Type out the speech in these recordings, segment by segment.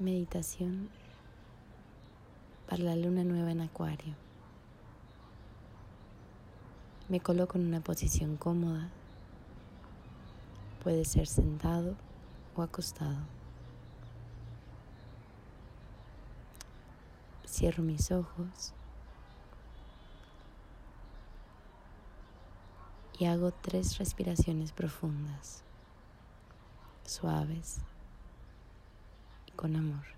Meditación para la luna nueva en Acuario. Me coloco en una posición cómoda. Puede ser sentado o acostado. Cierro mis ojos y hago tres respiraciones profundas, suaves con amor.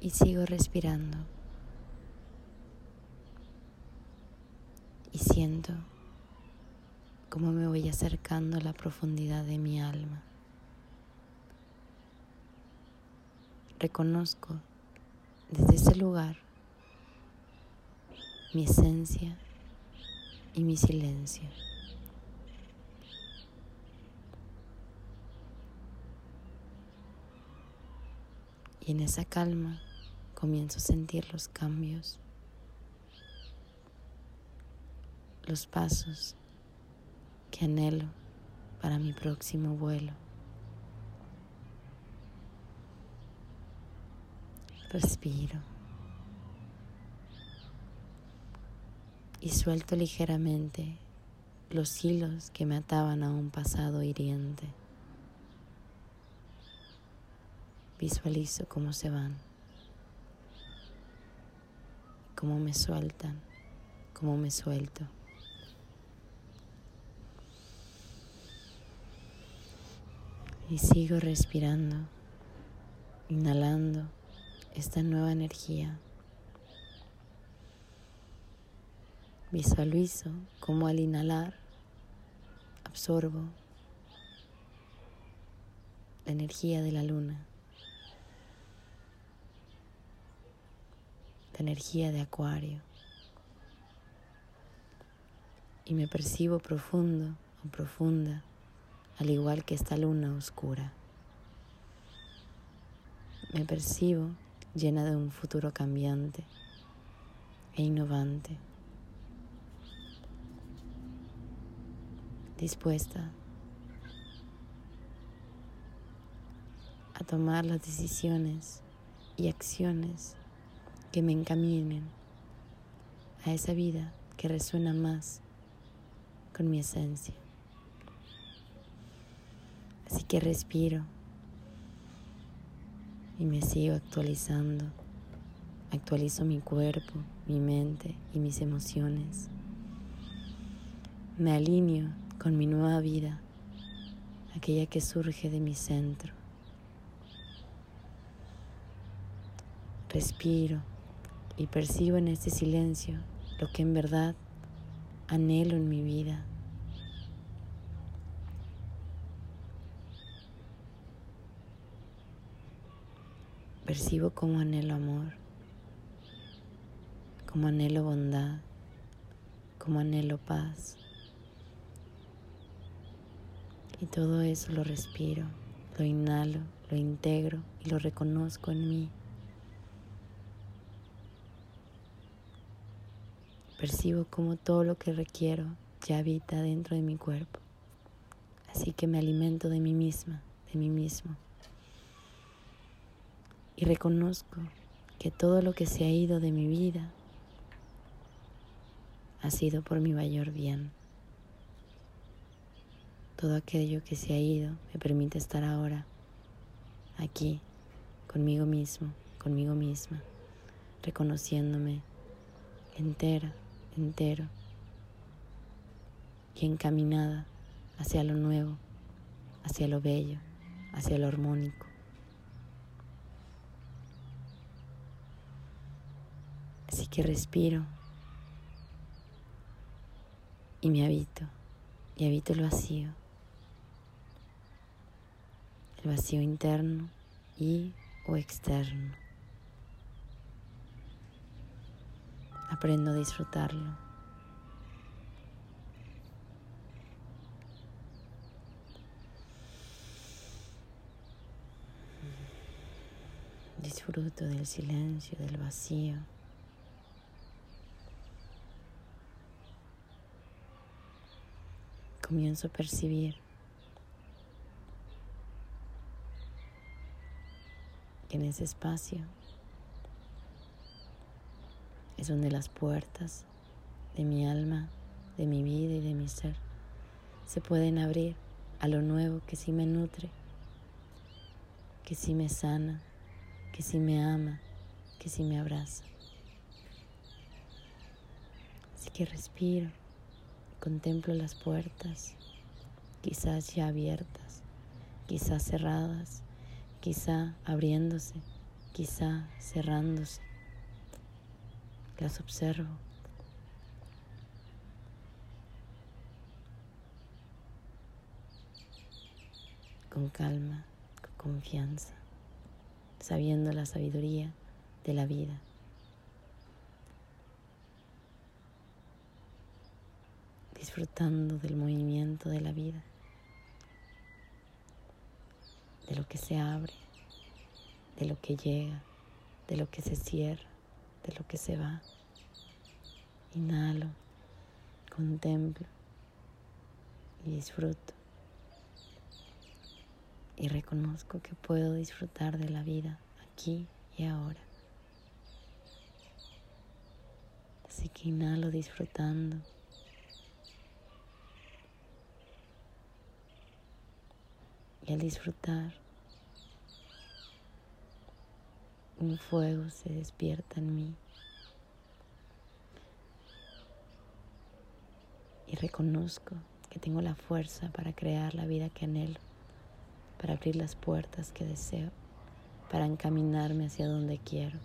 Y sigo respirando. Y siento cómo me voy acercando a la profundidad de mi alma. Reconozco desde ese lugar mi esencia y mi silencio. Y en esa calma comienzo a sentir los cambios, los pasos que anhelo para mi próximo vuelo. Respiro y suelto ligeramente los hilos que me ataban a un pasado hiriente. Visualizo cómo se van cómo me sueltan, cómo me suelto. Y sigo respirando, inhalando esta nueva energía. Visualizo cómo al inhalar absorbo la energía de la luna. Energía de acuario. Y me percibo profundo o profunda, al igual que esta luna oscura. Me percibo llena de un futuro cambiante e innovante, dispuesta a tomar las decisiones y acciones que me encaminen a esa vida que resuena más con mi esencia. Así que respiro y me sigo actualizando. Actualizo mi cuerpo, mi mente y mis emociones. Me alineo con mi nueva vida, aquella que surge de mi centro. Respiro y percibo en este silencio lo que en verdad anhelo en mi vida. Percibo como anhelo amor, como anhelo bondad, como anhelo paz. Y todo eso lo respiro, lo inhalo, lo integro y lo reconozco en mí. Percibo como todo lo que requiero ya habita dentro de mi cuerpo. Así que me alimento de mí misma, de mí mismo. Y reconozco que todo lo que se ha ido de mi vida ha sido por mi mayor bien. Todo aquello que se ha ido me permite estar ahora, aquí, conmigo mismo, conmigo misma, reconociéndome entera entero y encaminada hacia lo nuevo, hacia lo bello, hacia lo armónico. Así que respiro y me habito, y habito el vacío, el vacío interno y o externo. Aprendo a disfrutarlo. Disfruto del silencio, del vacío. Comienzo a percibir que en ese espacio es donde las puertas de mi alma, de mi vida y de mi ser se pueden abrir a lo nuevo que sí me nutre, que sí me sana, que sí me ama, que sí me abraza. Así que respiro, contemplo las puertas, quizás ya abiertas, quizás cerradas, quizá abriéndose, quizá cerrándose las observo. Con calma, con confianza, sabiendo la sabiduría de la vida. Disfrutando del movimiento de la vida, de lo que se abre, de lo que llega, de lo que se cierra de lo que se va. Inhalo, contemplo y disfruto. Y reconozco que puedo disfrutar de la vida aquí y ahora. Así que inhalo disfrutando. Y al disfrutar, un fuego se despierta en mí. Y reconozco que tengo la fuerza para crear la vida que anhelo, para abrir las puertas que deseo, para encaminarme hacia donde quiero.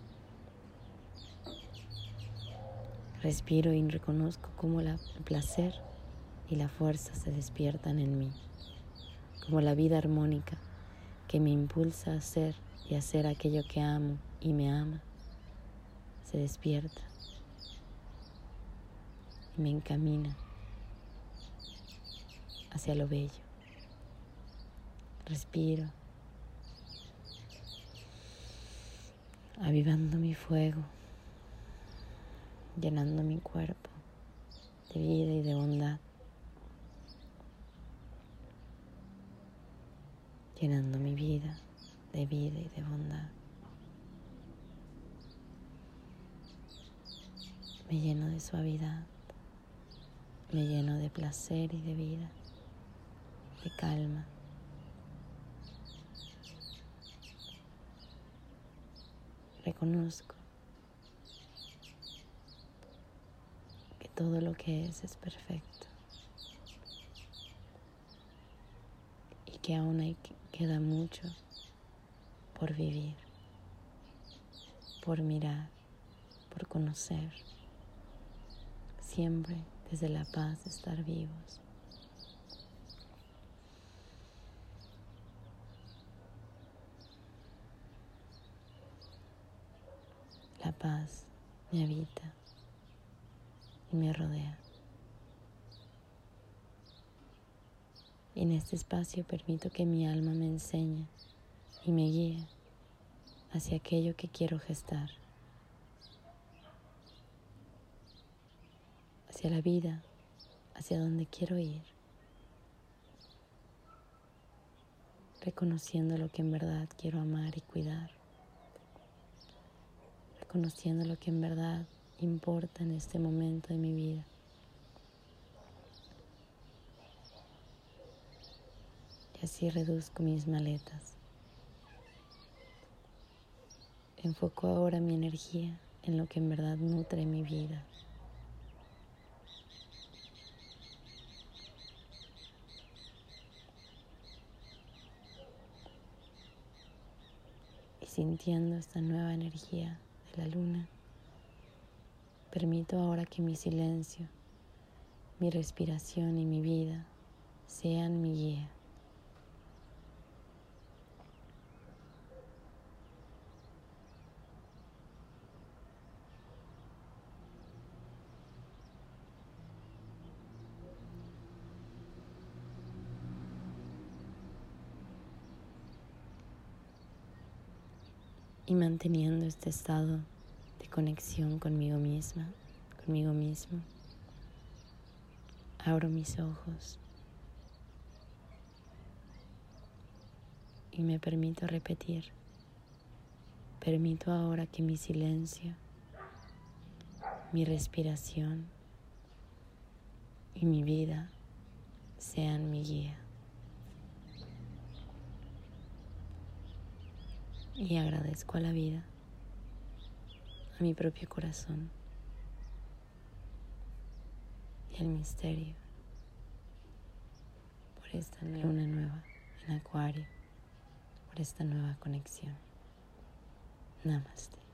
Respiro y reconozco cómo el placer y la fuerza se despiertan en mí, como la vida armónica que me impulsa a ser y hacer aquello que amo y me ama, se despierta y me encamina hacia lo bello. Respiro, avivando mi fuego, llenando mi cuerpo de vida y de bondad, llenando mi vida de vida y de bondad. Me lleno de suavidad, me lleno de placer y de vida, de calma. Reconozco que todo lo que es es perfecto y que aún hay, queda mucho por vivir, por mirar, por conocer, siempre desde la paz de estar vivos. La paz me habita y me rodea. En este espacio permito que mi alma me enseñe y me guía hacia aquello que quiero gestar, hacia la vida, hacia donde quiero ir, reconociendo lo que en verdad quiero amar y cuidar, reconociendo lo que en verdad importa en este momento de mi vida. Y así reduzco mis maletas Enfoco ahora mi energía en lo que en verdad nutre mi vida. Y sintiendo esta nueva energía de la luna, Permito ahora que mi silencio, mi respiración y mi vida sean mi guía. Y manteniendo este estado de conexión conmigo misma, conmigo mismo. Abro mis ojos y me permito repetir. Permito ahora que mi silencio, mi respiración y mi vida sean mi guía. Y agradezco a la vida, a mi propio corazón y al misterio por esta luna nueva en Acuario, por esta nueva conexión. Namaste.